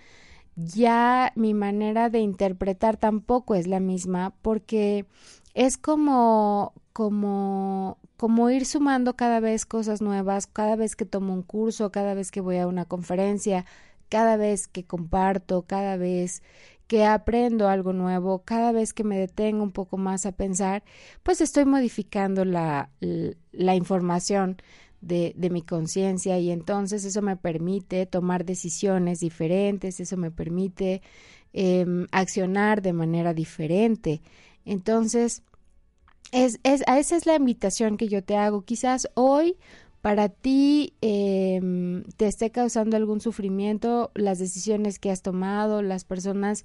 ya mi manera de interpretar tampoco es la misma porque es como como como ir sumando cada vez cosas nuevas, cada vez que tomo un curso, cada vez que voy a una conferencia, cada vez que comparto, cada vez que aprendo algo nuevo, cada vez que me detengo un poco más a pensar, pues estoy modificando la, la información de, mi conciencia y entonces eso me permite tomar decisiones diferentes, eso me permite eh, accionar de manera diferente. Entonces, es, es, esa es la invitación que yo te hago. Quizás hoy para ti eh, te esté causando algún sufrimiento las decisiones que has tomado, las personas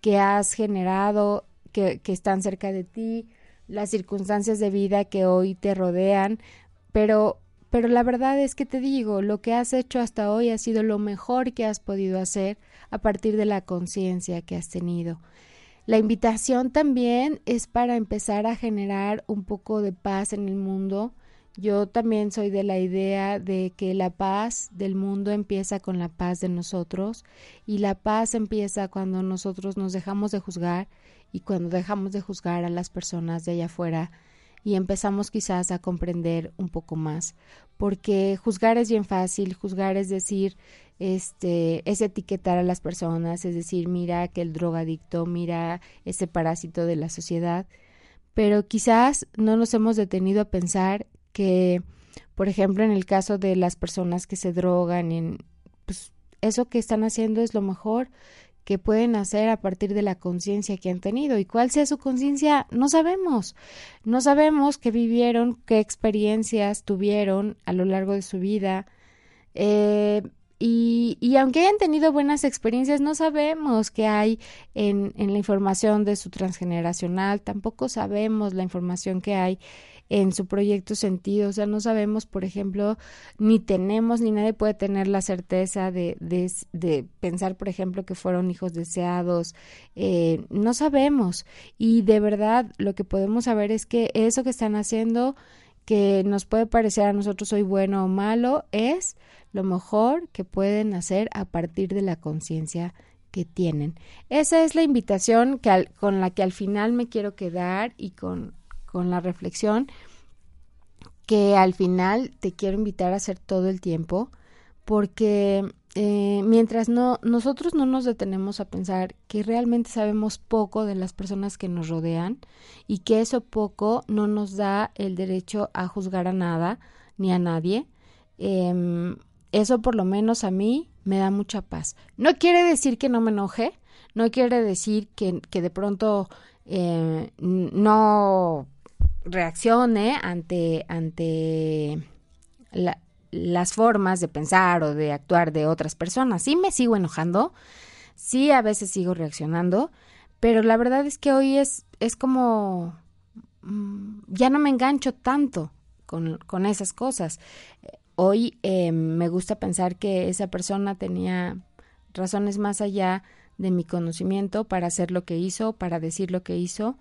que has generado, que, que están cerca de ti, las circunstancias de vida que hoy te rodean, pero pero la verdad es que te digo, lo que has hecho hasta hoy ha sido lo mejor que has podido hacer a partir de la conciencia que has tenido. La invitación también es para empezar a generar un poco de paz en el mundo. Yo también soy de la idea de que la paz del mundo empieza con la paz de nosotros y la paz empieza cuando nosotros nos dejamos de juzgar y cuando dejamos de juzgar a las personas de allá afuera y empezamos quizás a comprender un poco más, porque juzgar es bien fácil, juzgar es decir, este, es etiquetar a las personas, es decir, mira que el drogadicto, mira ese parásito de la sociedad, pero quizás no nos hemos detenido a pensar que, por ejemplo, en el caso de las personas que se drogan, en, pues eso que están haciendo es lo mejor que pueden hacer a partir de la conciencia que han tenido. Y cuál sea su conciencia, no sabemos. No sabemos qué vivieron, qué experiencias tuvieron a lo largo de su vida. Eh, y, y, aunque hayan tenido buenas experiencias, no sabemos qué hay en, en la información de su transgeneracional, tampoco sabemos la información que hay en su proyecto sentido. O sea, no sabemos, por ejemplo, ni tenemos, ni nadie puede tener la certeza de, de, de pensar, por ejemplo, que fueron hijos deseados. Eh, no sabemos. Y de verdad, lo que podemos saber es que eso que están haciendo que nos puede parecer a nosotros hoy bueno o malo es lo mejor que pueden hacer a partir de la conciencia que tienen. Esa es la invitación que con la que al final me quiero quedar y con con la reflexión que al final te quiero invitar a hacer todo el tiempo porque eh, mientras no nosotros no nos detenemos a pensar que realmente sabemos poco de las personas que nos rodean y que eso poco no nos da el derecho a juzgar a nada ni a nadie em, eso por lo menos a mí me da mucha paz. No quiere decir que no me enoje no quiere decir que, que de pronto eh, no reaccione ante, ante las formas de pensar o de actuar de otras personas. Sí me sigo enojando, sí a veces sigo reaccionando, pero la verdad es que hoy es, es como mm, ya no me engancho tanto con, con esas cosas. Hoy eh, me gusta pensar que esa persona tenía razones más allá de mi conocimiento para hacer lo que hizo, para decir lo que hizo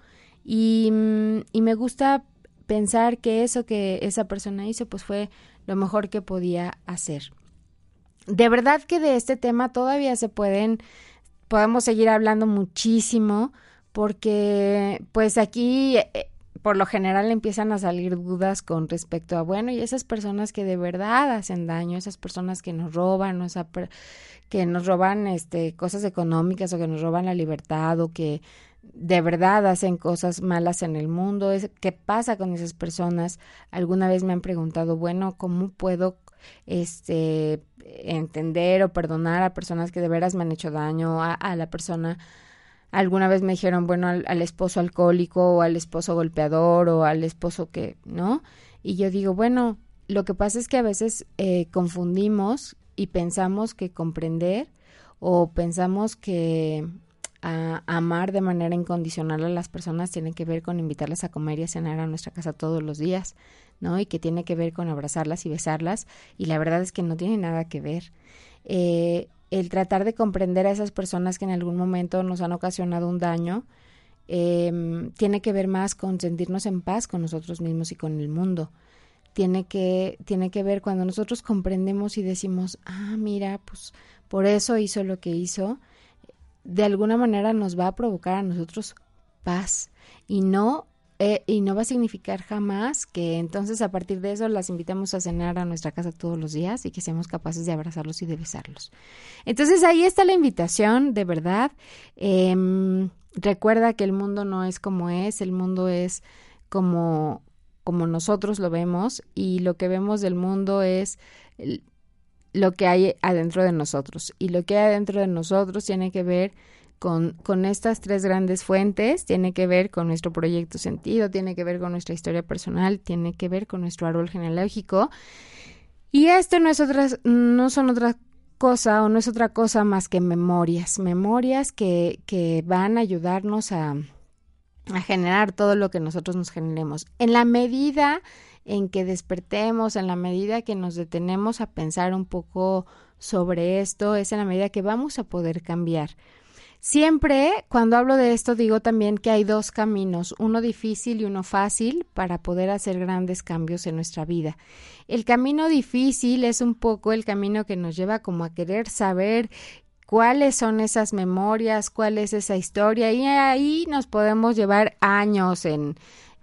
y, mm, y me gusta pensar que eso que esa persona hizo pues fue lo mejor que podía hacer. De verdad que de este tema todavía se pueden, podemos seguir hablando muchísimo porque pues aquí eh, por lo general empiezan a salir dudas con respecto a, bueno, y esas personas que de verdad hacen daño, esas personas que nos roban, o que nos roban este, cosas económicas o que nos roban la libertad o que de verdad hacen cosas malas en el mundo, qué pasa con esas personas. Alguna vez me han preguntado, bueno, ¿cómo puedo este entender o perdonar a personas que de veras me han hecho daño, a, la persona alguna vez me dijeron, bueno, al, esposo alcohólico o al esposo golpeador o al esposo que, ¿no? Y yo digo, bueno, lo que pasa es que a veces eh, confundimos y pensamos que comprender o pensamos que a amar de manera incondicional a las personas tiene que ver con invitarlas a comer y a cenar a nuestra casa todos los días, ¿no? Y que tiene que ver con abrazarlas y besarlas, y la verdad es que no tiene nada que ver. Eh, el tratar de comprender a esas personas que en algún momento nos han ocasionado un daño, eh, tiene que ver más con sentirnos en paz con nosotros mismos y con el mundo. Tiene que, tiene que ver cuando nosotros comprendemos y decimos, ah, mira, pues por eso hizo lo que hizo, de alguna manera nos va a provocar a nosotros paz y no eh, y no va a significar jamás que entonces a partir de eso las invitemos a cenar a nuestra casa todos los días y que seamos capaces de abrazarlos y de besarlos. Entonces ahí está la invitación, de verdad. Em, recuerda que el mundo no es como es, el mundo es como, como nosotros lo vemos y lo que vemos del mundo es lo que hay adentro de nosotros. Y lo que hay adentro de nosotros tiene que ver con, con estas tres grandes fuentes, tiene que ver con nuestro proyecto sentido, tiene que ver con nuestra historia personal, tiene que ver con nuestro árbol genealógico. Y esto no es otra, no son otra cosa o no es otra cosa más que memorias, memorias que, que van a ayudarnos a, a generar todo lo que nosotros nos generemos. En la medida en que despertemos, en la medida que nos detenemos a pensar un poco sobre esto, es en la medida que vamos a poder cambiar. Siempre cuando hablo de esto digo también que hay dos caminos, uno difícil y uno fácil para poder hacer grandes cambios en nuestra vida. El camino difícil es un poco el camino que nos lleva como a querer saber cuáles son esas memorias, cuál es esa historia y ahí nos podemos llevar años en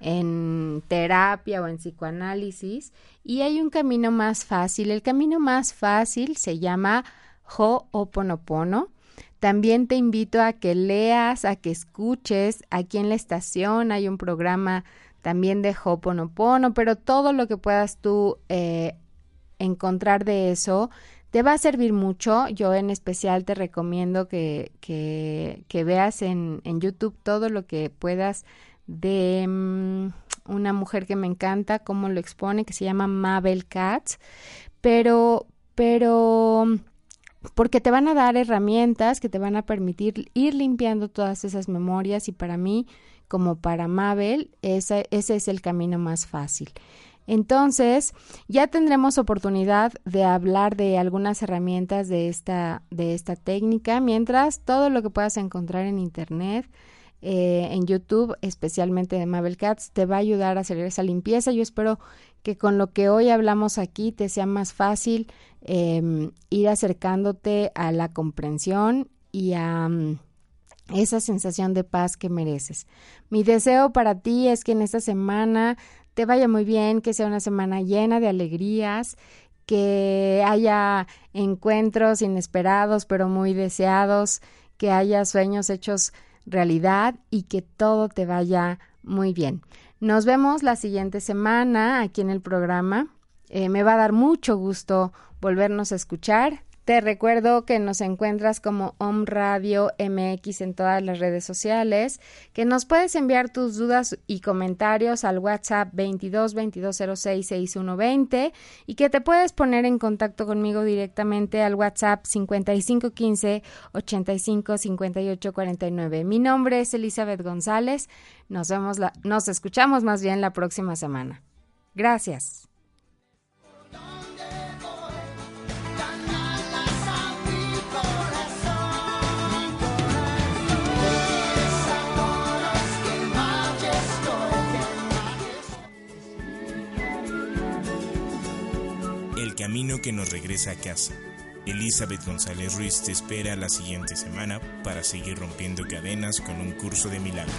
en terapia o en psicoanálisis y hay un camino más fácil. El camino más fácil se llama Ho'oponopono. También te invito a que leas, a que escuches. Aquí en la estación hay un programa también de Ho'oponopono, pero todo lo que puedas tú eh, encontrar de eso Te va a servir mucho. Yo en especial te recomiendo que, que, que veas en, en, YouTube todo lo que puedas de mm, una mujer que me encanta, cómo lo expone, que se llama Mabel Katz. Pero, pero porque te van a dar herramientas que te van a permitir ir limpiando todas esas memorias y para mí, como para Mabel, ese, ese es el camino más fácil. Entonces, ya tendremos oportunidad de hablar de algunas herramientas de esta, de esta técnica, mientras todo lo que puedas encontrar en Internet, eh, en YouTube, especialmente de Mabel Cats, te va a ayudar a hacer esa limpieza. Yo espero que con lo que hoy hablamos aquí te sea más fácil em, ir acercándote a la comprensión y a mm, esa sensación de paz que mereces. Mi deseo para ti es que en esta semana te vaya muy bien, que sea una semana llena de alegrías, que haya encuentros inesperados pero muy deseados, que haya sueños hechos realidad y que todo te vaya muy bien. Nos vemos la siguiente semana aquí en el programa. Eh, me va a dar mucho gusto volvernos a escuchar. Te recuerdo que nos encuentras como Om Radio MX en todas las redes sociales, que nos puedes enviar tus dudas y comentarios al WhatsApp 22 2206 6120 y que te puedes poner en contacto conmigo directamente al WhatsApp 5515 85 58 49. Mi nombre es Elizabeth González. Nos vemos la, nos escuchamos más bien la próxima semana. Gracias. Camino que nos regresa a casa. Elizabeth González Ruiz te espera la siguiente semana para seguir rompiendo cadenas con un curso de milagros.